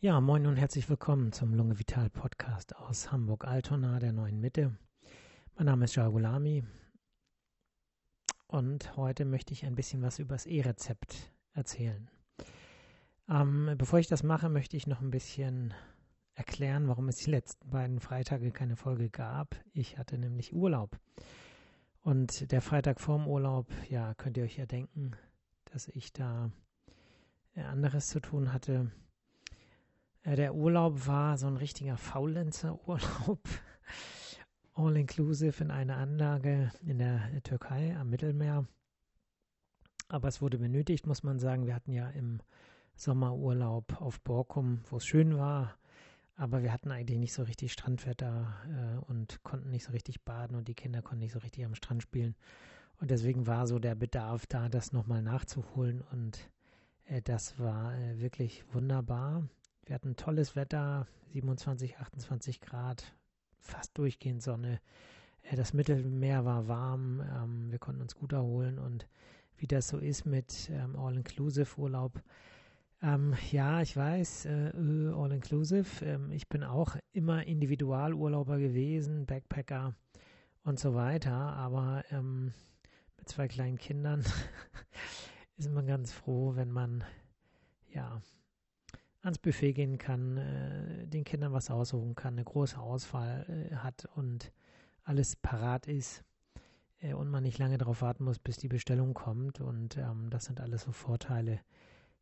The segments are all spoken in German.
Ja, moin und herzlich willkommen zum Lunge Vital Podcast aus Hamburg-Altona, der neuen Mitte. Mein Name ist Jagulami und heute möchte ich ein bisschen was über das E-Rezept erzählen. Ähm, bevor ich das mache, möchte ich noch ein bisschen erklären, warum es die letzten beiden Freitage keine Folge gab. Ich hatte nämlich Urlaub. Und der Freitag vorm Urlaub, ja, könnt ihr euch ja denken, dass ich da äh, anderes zu tun hatte. Äh, der Urlaub war so ein richtiger Faulenzer-Urlaub. All-inclusive in einer Anlage in der Türkei am Mittelmeer. Aber es wurde benötigt, muss man sagen. Wir hatten ja im Sommerurlaub auf Borkum, wo es schön war, aber wir hatten eigentlich nicht so richtig Strandwetter äh, und konnten nicht so richtig baden und die Kinder konnten nicht so richtig am Strand spielen. Und deswegen war so der Bedarf da, das nochmal nachzuholen. Und äh, das war äh, wirklich wunderbar. Wir hatten tolles Wetter, 27, 28 Grad, fast durchgehend Sonne. Äh, das Mittelmeer war warm, ähm, wir konnten uns gut erholen und wie das so ist mit ähm, All-Inclusive-Urlaub, ähm, ja, ich weiß, äh, äh, all inclusive. Ähm, ich bin auch immer Individualurlauber gewesen, Backpacker und so weiter, aber mit zwei kleinen Kindern ist man ganz froh, wenn man ja ans Buffet gehen kann, äh, den Kindern was aussuchen kann, eine große Auswahl äh, hat und alles parat ist äh, und man nicht lange darauf warten muss, bis die Bestellung kommt. Und ähm, das sind alles so Vorteile,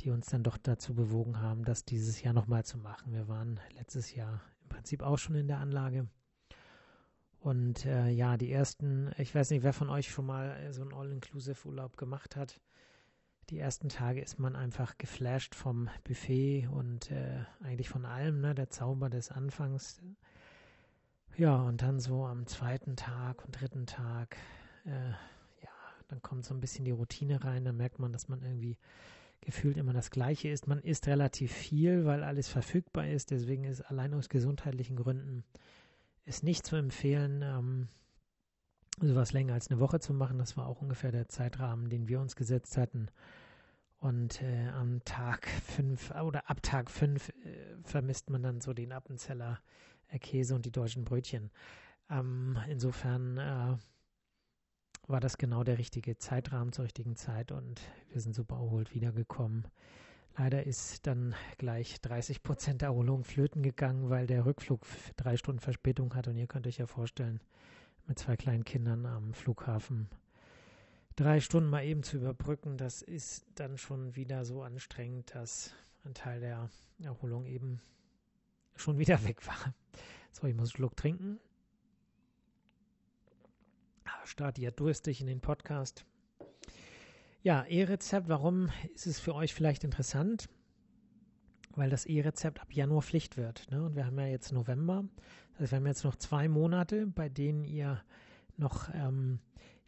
die uns dann doch dazu bewogen haben, das dieses Jahr nochmal zu machen. Wir waren letztes Jahr im Prinzip auch schon in der Anlage. Und äh, ja, die ersten, ich weiß nicht, wer von euch schon mal so einen All-Inclusive-Urlaub gemacht hat. Die ersten Tage ist man einfach geflasht vom Buffet und äh, eigentlich von allem, ne? Der Zauber des Anfangs. Ja, und dann so am zweiten Tag und dritten Tag, äh, ja, dann kommt so ein bisschen die Routine rein, dann merkt man, dass man irgendwie gefühlt immer das Gleiche ist. Man isst relativ viel, weil alles verfügbar ist. Deswegen ist allein aus gesundheitlichen Gründen ist nicht zu empfehlen, ähm, sowas länger als eine Woche zu machen. Das war auch ungefähr der Zeitrahmen, den wir uns gesetzt hatten. Und äh, am Tag fünf oder ab Tag fünf äh, vermisst man dann so den Appenzeller äh, Käse und die deutschen Brötchen. Ähm, insofern äh, war das genau der richtige Zeitrahmen zur richtigen Zeit und wir sind super erholt wiedergekommen. Leider ist dann gleich 30 Prozent Erholung flöten gegangen, weil der Rückflug drei Stunden Verspätung hat und ihr könnt euch ja vorstellen, mit zwei kleinen Kindern am Flughafen drei Stunden mal eben zu überbrücken, das ist dann schon wieder so anstrengend, dass ein Teil der Erholung eben schon wieder weg war. So, ich muss einen Schluck trinken. Starte ja durstig in den Podcast. Ja, E-Rezept, warum ist es für euch vielleicht interessant? Weil das E-Rezept ab Januar Pflicht wird. Ne? Und wir haben ja jetzt November. Das heißt, wir haben jetzt noch zwei Monate, bei denen ihr noch ähm,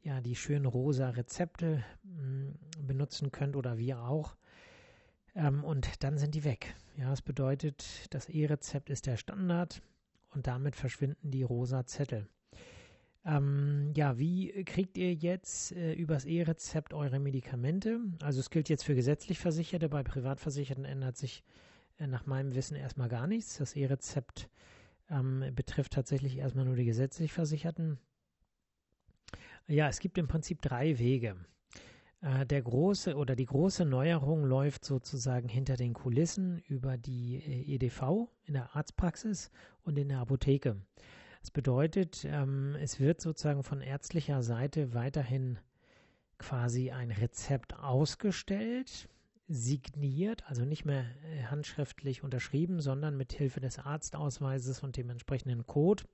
ja, die schönen rosa Rezepte mh, hm, benutzen könnt oder wir auch. Ähm, und dann sind die weg. Ja, das bedeutet, das E-Rezept ist der Standard und damit verschwinden die rosa Zettel. Ähm, ja, wie kriegt ihr jetzt äh, übers E-Rezept eure Medikamente? Also es gilt jetzt für gesetzlich Versicherte, bei Privatversicherten ändert sich nach meinem Wissen erstmal gar nichts. Das E-Rezept ähm, betrifft tatsächlich erstmal nur die gesetzlich Versicherten. Ja, es gibt im Prinzip drei Wege. Äh, der große oder die große Neuerung läuft sozusagen hinter den Kulissen über die äh, EDV in der Arztpraxis und in der Apotheke. Das bedeutet, ähm, es wird sozusagen von ärztlicher Seite weiterhin quasi ein Rezept ausgestellt, signiert, also nicht mehr äh, handschriftlich unterschrieben, sondern mit Hilfe des Arztausweises und dem entsprechenden Code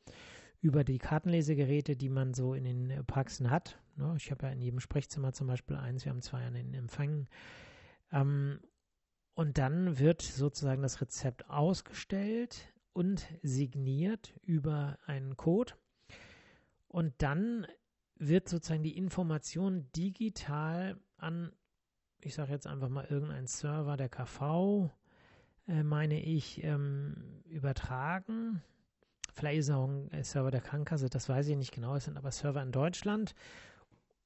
über die Kartenlesegeräte, die man so in den Praxen hat. Ne, ich habe ja in jedem Sprechzimmer zum Beispiel eins, wir haben zwei an den Empfängen. Ähm, und dann wird sozusagen das Rezept ausgestellt und signiert über einen Code. Und dann wird sozusagen die Information digital an, ich sage jetzt einfach mal irgendeinen Server der KV, äh, meine ich, ähm, übertragen. Vielleicht ist es auch ein Server der Krankenkasse, das weiß ich nicht genau, es sind aber Server in Deutschland.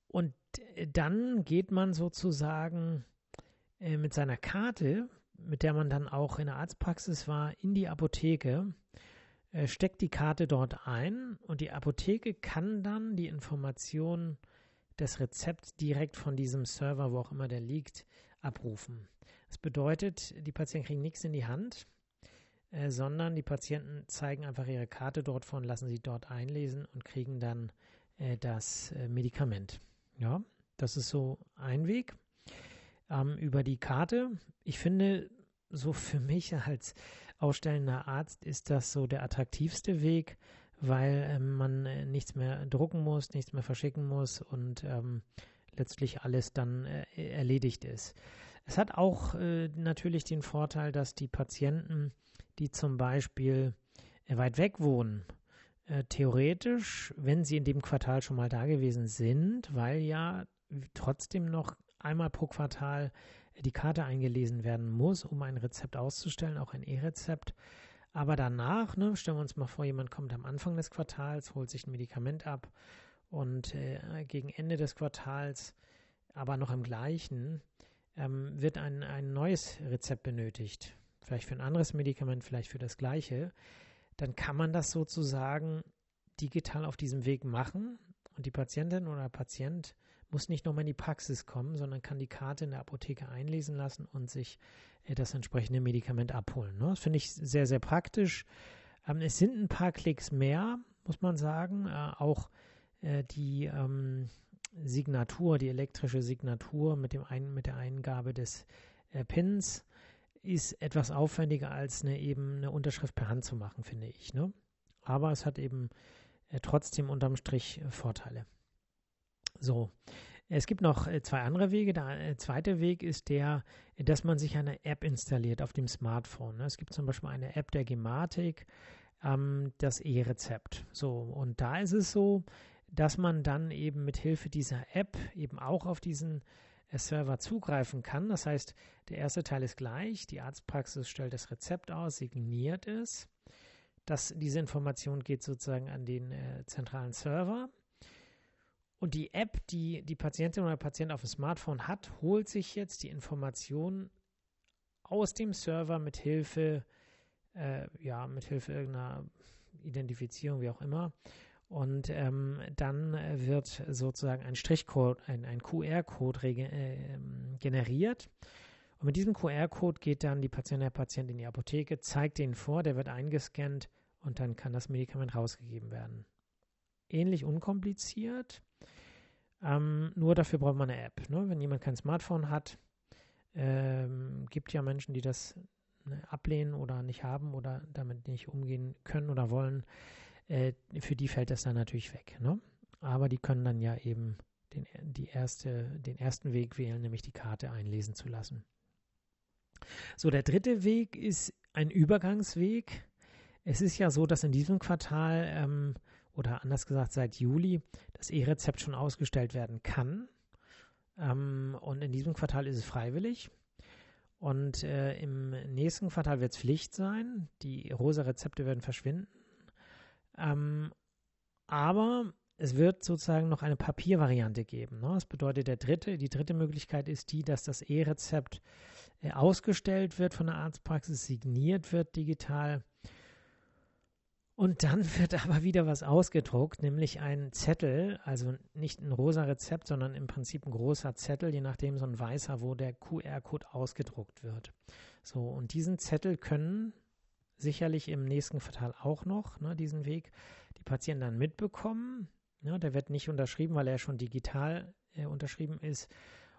Und äh, dann geht man sozusagen äh, mit seiner Karte mit der man dann auch in der Arztpraxis war, in die Apotheke, äh, steckt die Karte dort ein und die Apotheke kann dann die Informationen des Rezepts direkt von diesem Server, wo auch immer der liegt, abrufen. Das bedeutet, die Patienten kriegen nichts in die Hand, äh, sondern die Patienten zeigen einfach ihre Karte dort von, lassen sie dort einlesen und kriegen dann äh, das äh, Medikament. Ja, das ist so ein Weg ähm, über die Karte. Ich finde, so für mich als ausstellender Arzt ist das so der attraktivste Weg, weil ähm, man äh, nichts mehr drucken muss, nichts mehr verschicken muss und ähm, letztlich alles dann äh, erledigt ist. Es hat auch äh, natürlich den Vorteil, dass die Patienten, die zum Beispiel äh, weit weg wohnen, äh, theoretisch, wenn sie in dem Quartal schon mal da gewesen sind, weil ja trotzdem noch einmal pro Quartal die Karte eingelesen werden muss, um ein Rezept auszustellen, auch ein E-Rezept. Aber danach, ne, stellen wir uns mal vor, jemand kommt am Anfang des Quartals, holt sich ein Medikament ab und äh, gegen Ende des Quartals, aber noch im gleichen, ähm, wird ein, ein neues Rezept benötigt. Vielleicht für ein anderes Medikament, vielleicht für das gleiche. Dann kann man das sozusagen digital auf diesem Weg machen und die Patientin oder Patient muss nicht nochmal in die Praxis kommen, sondern kann die Karte in der Apotheke einlesen lassen und sich äh, das entsprechende Medikament abholen. Ne? Das finde ich sehr, sehr praktisch. Ähm, es sind ein paar Klicks mehr, muss man sagen. Äh, auch äh, die ähm, Signatur, die elektrische Signatur mit, dem ein, mit der Eingabe des Pins ist etwas aufwendiger als eine eben eine Unterschrift per Hand zu machen, finde ich. Ne? Aber es hat eben trotzdem unterm Strich Vorteile. So, es gibt noch äh, zwei andere Wege. Der äh, zweite Weg ist der, dass man sich eine App installiert auf dem Smartphone. Ne? Es gibt zum Beispiel eine App der Gematik, ähm, das E-Rezept. So, und da ist es so, dass man dann eben mit Hilfe dieser App eben auch auf diesen äh, Server zugreifen kann. Das heißt, der erste Teil ist gleich. Die Arztpraxis stellt das Rezept aus, signiert es. Das, diese Information geht sozusagen an den äh, zentralen Server. Und die App, die die Patientin oder Patient auf dem Smartphone hat, holt sich jetzt die Informationen aus dem Server mit Hilfe, äh, ja, mit Hilfe irgendeiner Identifizierung, wie auch immer. Und ähm, dann wird sozusagen ein Strichcode, ein, ein QR-Code äh, generiert. Und mit diesem QR-Code geht dann die Patientin, der Patient in die Apotheke, zeigt den vor, der wird eingescannt und dann kann das Medikament rausgegeben werden. Ähnlich unkompliziert. Ähm, nur dafür braucht man eine App. Ne? Wenn jemand kein Smartphone hat, ähm, gibt ja Menschen, die das ne, ablehnen oder nicht haben oder damit nicht umgehen können oder wollen. Äh, für die fällt das dann natürlich weg. Ne? Aber die können dann ja eben den, die erste, den ersten Weg wählen, nämlich die Karte einlesen zu lassen. So, der dritte Weg ist ein Übergangsweg. Es ist ja so, dass in diesem Quartal ähm, oder anders gesagt seit Juli das E-Rezept schon ausgestellt werden kann. Ähm, und in diesem Quartal ist es freiwillig. Und äh, im nächsten Quartal wird es Pflicht sein. Die rosa Rezepte werden verschwinden. Ähm, aber es wird sozusagen noch eine Papiervariante geben. Ne? Das bedeutet, der dritte, die dritte Möglichkeit ist die, dass das E-Rezept äh, ausgestellt wird von der Arztpraxis, signiert wird digital und dann wird aber wieder was ausgedruckt, nämlich ein Zettel, also nicht ein rosa Rezept, sondern im Prinzip ein großer Zettel, je nachdem so ein weißer, wo der QR-Code ausgedruckt wird. So, und diesen Zettel können sicherlich im nächsten Quartal auch noch, ne, diesen Weg, die Patienten dann mitbekommen. Ja, der wird nicht unterschrieben, weil er schon digital äh, unterschrieben ist.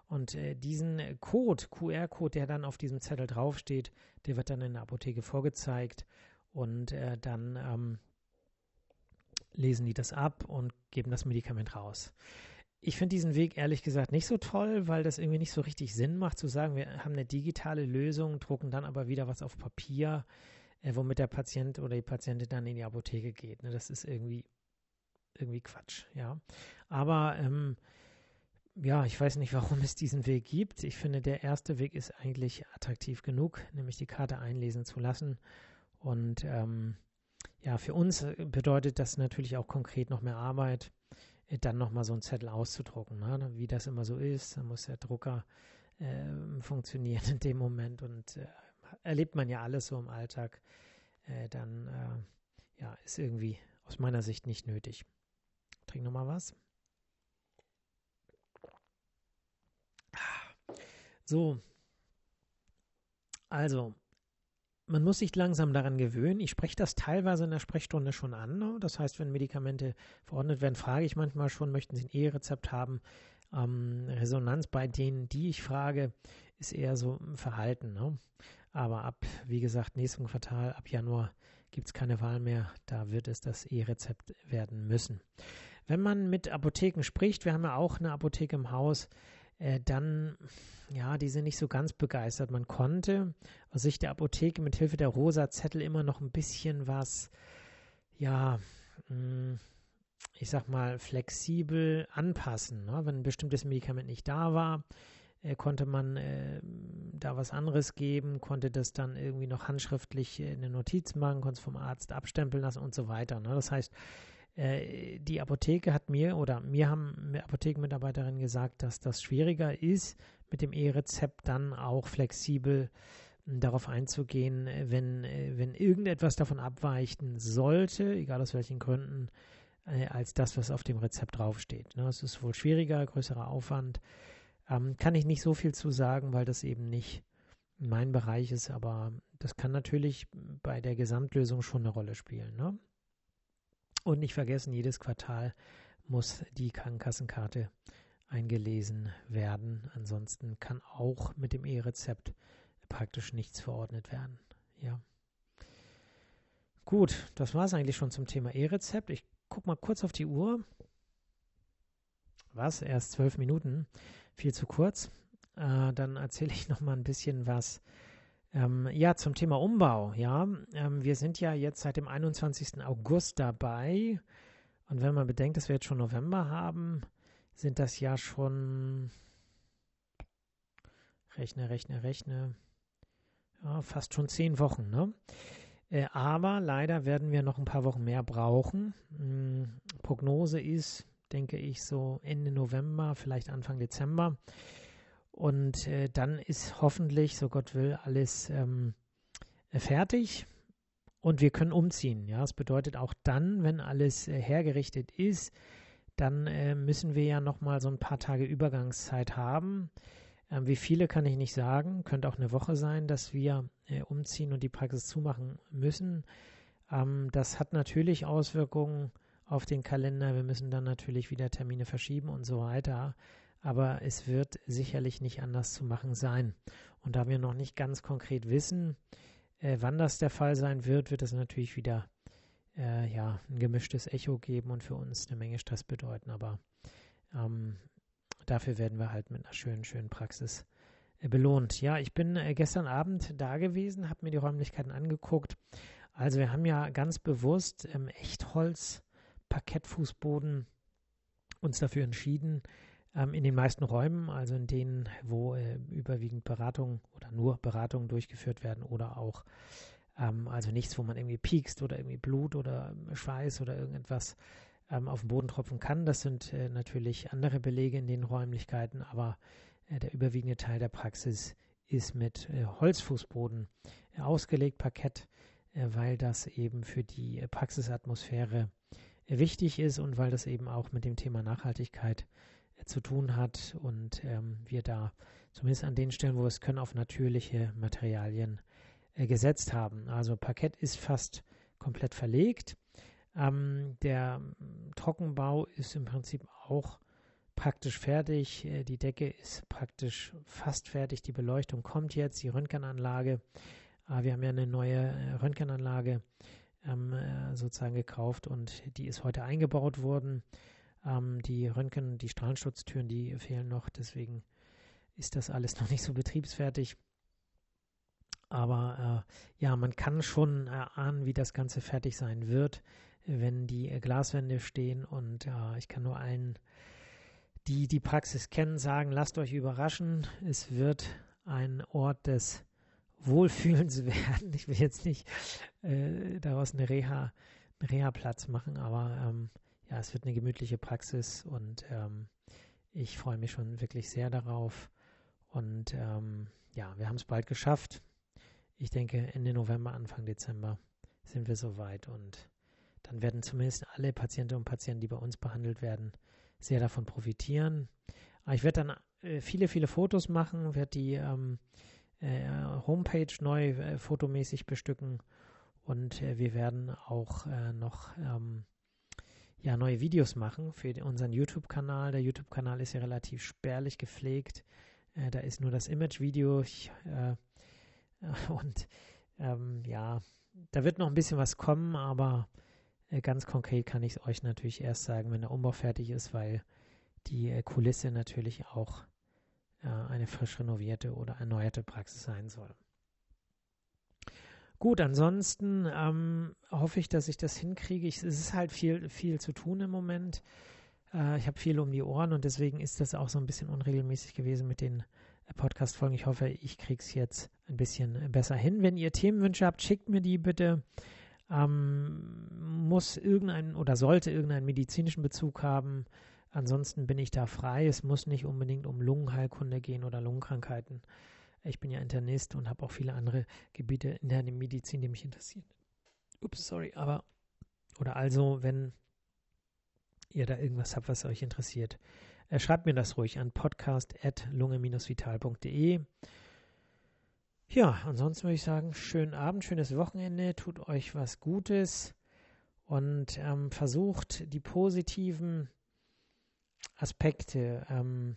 Und äh, diesen Code, QR-Code, der dann auf diesem Zettel draufsteht, der wird dann in der Apotheke vorgezeigt und äh, dann ähm, lesen die das ab und geben das Medikament raus. Ich finde diesen Weg ehrlich gesagt nicht so toll, weil das irgendwie nicht so richtig Sinn macht, zu sagen, wir haben eine digitale Lösung, drucken dann aber wieder was auf Papier, äh, womit der Patient oder die Patientin dann in die Apotheke geht. Ne? Das ist irgendwie, irgendwie Quatsch, ja. Aber ähm, ja, ich weiß nicht, warum es diesen Weg gibt. Ich finde, der erste Weg ist eigentlich attraktiv genug, nämlich die Karte einlesen zu lassen und ähm, ja, für uns äh, bedeutet das natürlich auch konkret noch mehr Arbeit, äh, dann nochmal so einen Zettel auszudrucken. Ne? Wie das immer so ist, da muss der Drucker äh, funktionieren in dem Moment und äh, erlebt man ja alles so im Alltag, äh, dann äh, ja, ist irgendwie aus meiner Sicht nicht nötig. Trink nochmal was. So, also, man muss sich langsam daran gewöhnen. Ich spreche das teilweise in der Sprechstunde schon an. Ne? Das heißt, wenn Medikamente verordnet werden, frage ich manchmal schon, möchten Sie ein E-Rezept haben? Ähm, Resonanz bei denen, die ich frage, ist eher so ein Verhalten. Ne? Aber ab, wie gesagt, nächsten Quartal, ab Januar gibt es keine Wahl mehr. Da wird es das E-Rezept werden müssen. Wenn man mit Apotheken spricht, wir haben ja auch eine Apotheke im Haus, äh, dann, ja, die sind nicht so ganz begeistert. Man konnte aus Sicht der Apotheke mit Hilfe der rosa Zettel immer noch ein bisschen was, ja, mh, mm, ich sag mal, flexibel anpassen. Ne? Wenn ein bestimmtes Medikament nicht da war, äh, konnte man äh, da was anderes geben, konnte das dann irgendwie noch handschriftlich in eine Notiz machen, konnte es vom Arzt abstempeln lassen und so weiter. Ne? Das heißt, äh, die Apotheke hat mir oder mir haben Apothekenmitarbeiterinnen gesagt, dass das schwieriger ist, mit dem E-Rezept dann auch flexibel hm, darauf einzugehen, wenn, äh, wenn irgendetwas davon abweichen sollte, egal aus welchen Gründen, äh, als das, was auf dem Rezept draufsteht. Ne? Es ist wohl schwieriger, größerer Aufwand. Ähm, kann ich nicht so viel zu sagen, weil das eben nicht mein Bereich ist, aber das kann natürlich bei der Gesamtlösung schon eine Rolle spielen. Ne? Und nicht vergessen, jedes Quartal muss die Krankenkassenkarte eingelesen werden. Ansonsten kann auch mit dem E-Rezept praktisch nichts verordnet werden. Ja. Gut, das war es eigentlich schon zum Thema E-Rezept. Ich gucke mal kurz auf die Uhr. Was? Erst zwölf Minuten. Viel zu kurz. Äh, dann erzähle ich noch mal ein bisschen was ähm, ja, zum Thema Umbau. Ja, ähm, wir sind ja jetzt seit dem 21. August dabei. Und wenn man bedenkt, dass wir jetzt schon November haben, sind das ja schon, rechne, rechne, rechne, ja, fast schon zehn Wochen. Ne? Äh, aber leider werden wir noch ein paar Wochen mehr brauchen. Hm, Prognose ist, denke ich, so Ende November, vielleicht Anfang Dezember. Und äh, dann ist hoffentlich, so Gott will, alles ähm, fertig und wir können umziehen. Ja, das bedeutet auch dann, wenn alles äh, hergerichtet ist, dann äh, müssen wir ja nochmal so ein paar Tage Übergangszeit haben. Ähm, wie viele kann ich nicht sagen. Könnte auch eine Woche sein, dass wir äh, umziehen und die Praxis zumachen müssen. Ähm, das hat natürlich Auswirkungen auf den Kalender. Wir müssen dann natürlich wieder Termine verschieben und so weiter aber es wird sicherlich nicht anders zu machen sein. Und da wir noch nicht ganz konkret wissen, äh, wann das der Fall sein wird, wird es natürlich wieder äh, ja, ein gemischtes Echo geben und für uns eine Menge Stress bedeuten. Aber ähm, dafür werden wir halt mit einer schönen, schönen Praxis äh, belohnt. Ja, ich bin äh, gestern Abend da gewesen, habe mir die Räumlichkeiten angeguckt. Also wir haben ja ganz bewusst ähm, Echtholz, Parkettfußboden uns dafür entschieden, ähm, in den meisten Räumen, also in denen, wo äh, überwiegend Beratungen oder nur Beratungen durchgeführt werden oder auch, ähm, also nichts, wo man irgendwie piekst oder irgendwie Blut oder ähm, Schweiß oder irgendetwas ähm, auf den Boden tropfen kann. Das sind äh, natürlich andere Belege in den Räumlichkeiten, aber äh, der überwiegende Teil der Praxis ist mit äh, Holzfußboden äh, ausgelegt, Parkett, äh, weil das eben für die Praxisatmosphäre wichtig ist und weil das eben auch mit dem Thema Nachhaltigkeit zu tun hat und ähm, wir da zumindest an den Stellen, wo wir es können, auf natürliche Materialien äh, gesetzt haben. Also Parkett ist fast komplett verlegt. Ähm, der Trockenbau ist im Prinzip auch praktisch fertig. Äh, die Decke ist praktisch fast fertig. Die Beleuchtung kommt jetzt. Die Röntgenanlage. Äh, wir haben ja eine neue äh, Röntgenanlage ähm, äh, sozusagen gekauft und die ist heute eingebaut worden. Ähm, die Röntgen, die Strahlenschutztüren, die fehlen noch, deswegen ist das alles noch nicht so betriebsfertig. Aber äh, ja, man kann schon erahnen, wie das Ganze fertig sein wird, wenn die Glaswände stehen. Und äh, ich kann nur allen, die die Praxis kennen, sagen, lasst euch überraschen. Es wird ein Ort des Wohlfühlens werden. Ich will jetzt nicht äh, daraus eine Reha, einen Reha-Platz machen, aber ähm, ja, es wird eine gemütliche Praxis und ähm, ich freue mich schon wirklich sehr darauf. Und ähm, ja, wir haben es bald geschafft. ich denke, Ende November, Anfang Dezember sind wir soweit und dann werden zumindest alle Patientinnen und Patienten, die bei uns behandelt werden, sehr davon profitieren. Aber ich werde dann äh, viele, viele Fotos machen, werde die ähm, äh, Homepage neu äh, fotomäßig bestücken und äh, wir werden auch äh, noch ähm, ja, neue Videos machen für unseren YouTube-Kanal. Der YouTube-Kanal ist ja relativ spärlich gepflegt. Äh, da ist nur das Image-Video und ähm, ja, da wird noch ein bisschen was kommen, aber äh, ganz konkret kann ich es euch natürlich erst sagen, wenn der Umbau fertig ist, weil die äh, Kulisse natürlich auch äh, eine frisch renovierte oder erneuerte Praxis sein soll. Gut, ansonsten ähm, hoffe ich, dass ich das hinkriege. Ich, es ist halt viel, viel zu tun im Moment. Äh, ich habe viel um die Ohren und deswegen ist das auch so ein bisschen unregelmäßig gewesen mit den äh, Podcast-Folgen. Ich hoffe, ich kriege es jetzt ein bisschen besser hin. Wenn ihr Themenwünsche habt, schickt mir die bitte ähm, muss irgendein oder sollte irgendeinen medizinischen Bezug haben. Ansonsten bin ich da frei. Es muss nicht unbedingt um Lungenheilkunde gehen oder Lungenkrankheiten. Ich bin ja Internist und habe auch viele andere Gebiete in der Medizin, die mich interessieren. Ups, sorry, aber oder also, wenn ihr da irgendwas habt, was euch interessiert, äh, schreibt mir das ruhig an podcast.lunge-vital.de. Ja, ansonsten würde ich sagen, schönen Abend, schönes Wochenende, tut euch was Gutes und ähm, versucht die positiven Aspekte ähm,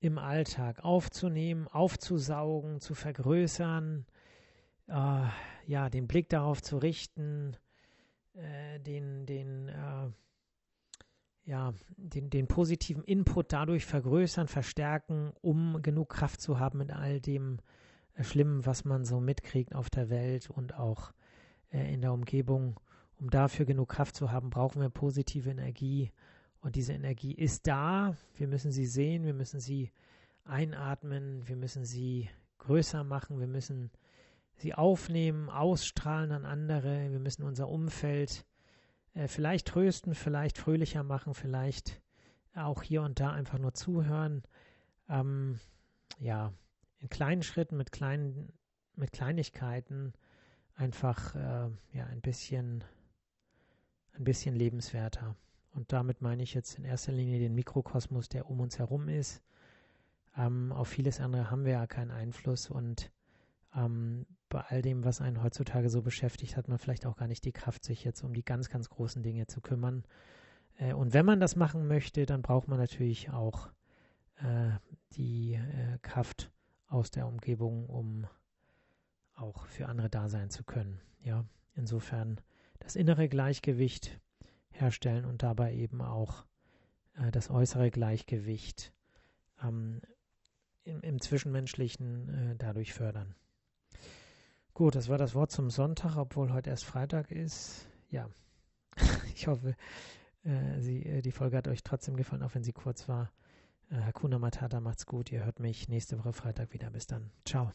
im Alltag aufzunehmen, aufzusaugen, zu vergrößern, äh, ja, den Blick darauf zu richten, äh, den, den, äh, ja, den, den positiven Input dadurch vergrößern, verstärken, um genug Kraft zu haben mit all dem, schlimm, was man so mitkriegt auf der Welt und auch äh, in der Umgebung. Um dafür genug Kraft zu haben, brauchen wir positive Energie. Und diese Energie ist da. Wir müssen sie sehen, wir müssen sie einatmen, wir müssen sie größer machen, wir müssen sie aufnehmen, ausstrahlen an andere, wir müssen unser Umfeld äh, vielleicht trösten, vielleicht fröhlicher machen, vielleicht auch hier und da einfach nur zuhören. Ähm, ja, in kleinen Schritten, mit kleinen, mit Kleinigkeiten einfach äh, ja ein bisschen, ein bisschen lebenswerter. Und damit meine ich jetzt in erster Linie den Mikrokosmos, der um uns herum ist. Ähm, auf vieles andere haben wir ja keinen Einfluss und ähm, bei all dem, was einen heutzutage so beschäftigt, hat man vielleicht auch gar nicht die Kraft, sich jetzt um die ganz, ganz großen Dinge zu kümmern. Äh, und wenn man das machen möchte, dann braucht man natürlich auch äh, die äh, Kraft, aus der Umgebung, um auch für andere da sein zu können. Ja, insofern das innere Gleichgewicht herstellen und dabei eben auch äh, das äußere Gleichgewicht ähm, im, im, Zwischenmenschlichen äh, dadurch fördern. Gut, das war das Wort zum Sonntag, obwohl heute erst Freitag ist. Ja, ich hoffe, äh, sie, äh, die Folge hat euch trotzdem gefallen, auch wenn sie kurz war. Äh, Hakuna Matata, macht's gut. Ihr hört mich nächste Woche Freitag wieder. Bis dann. Ciao.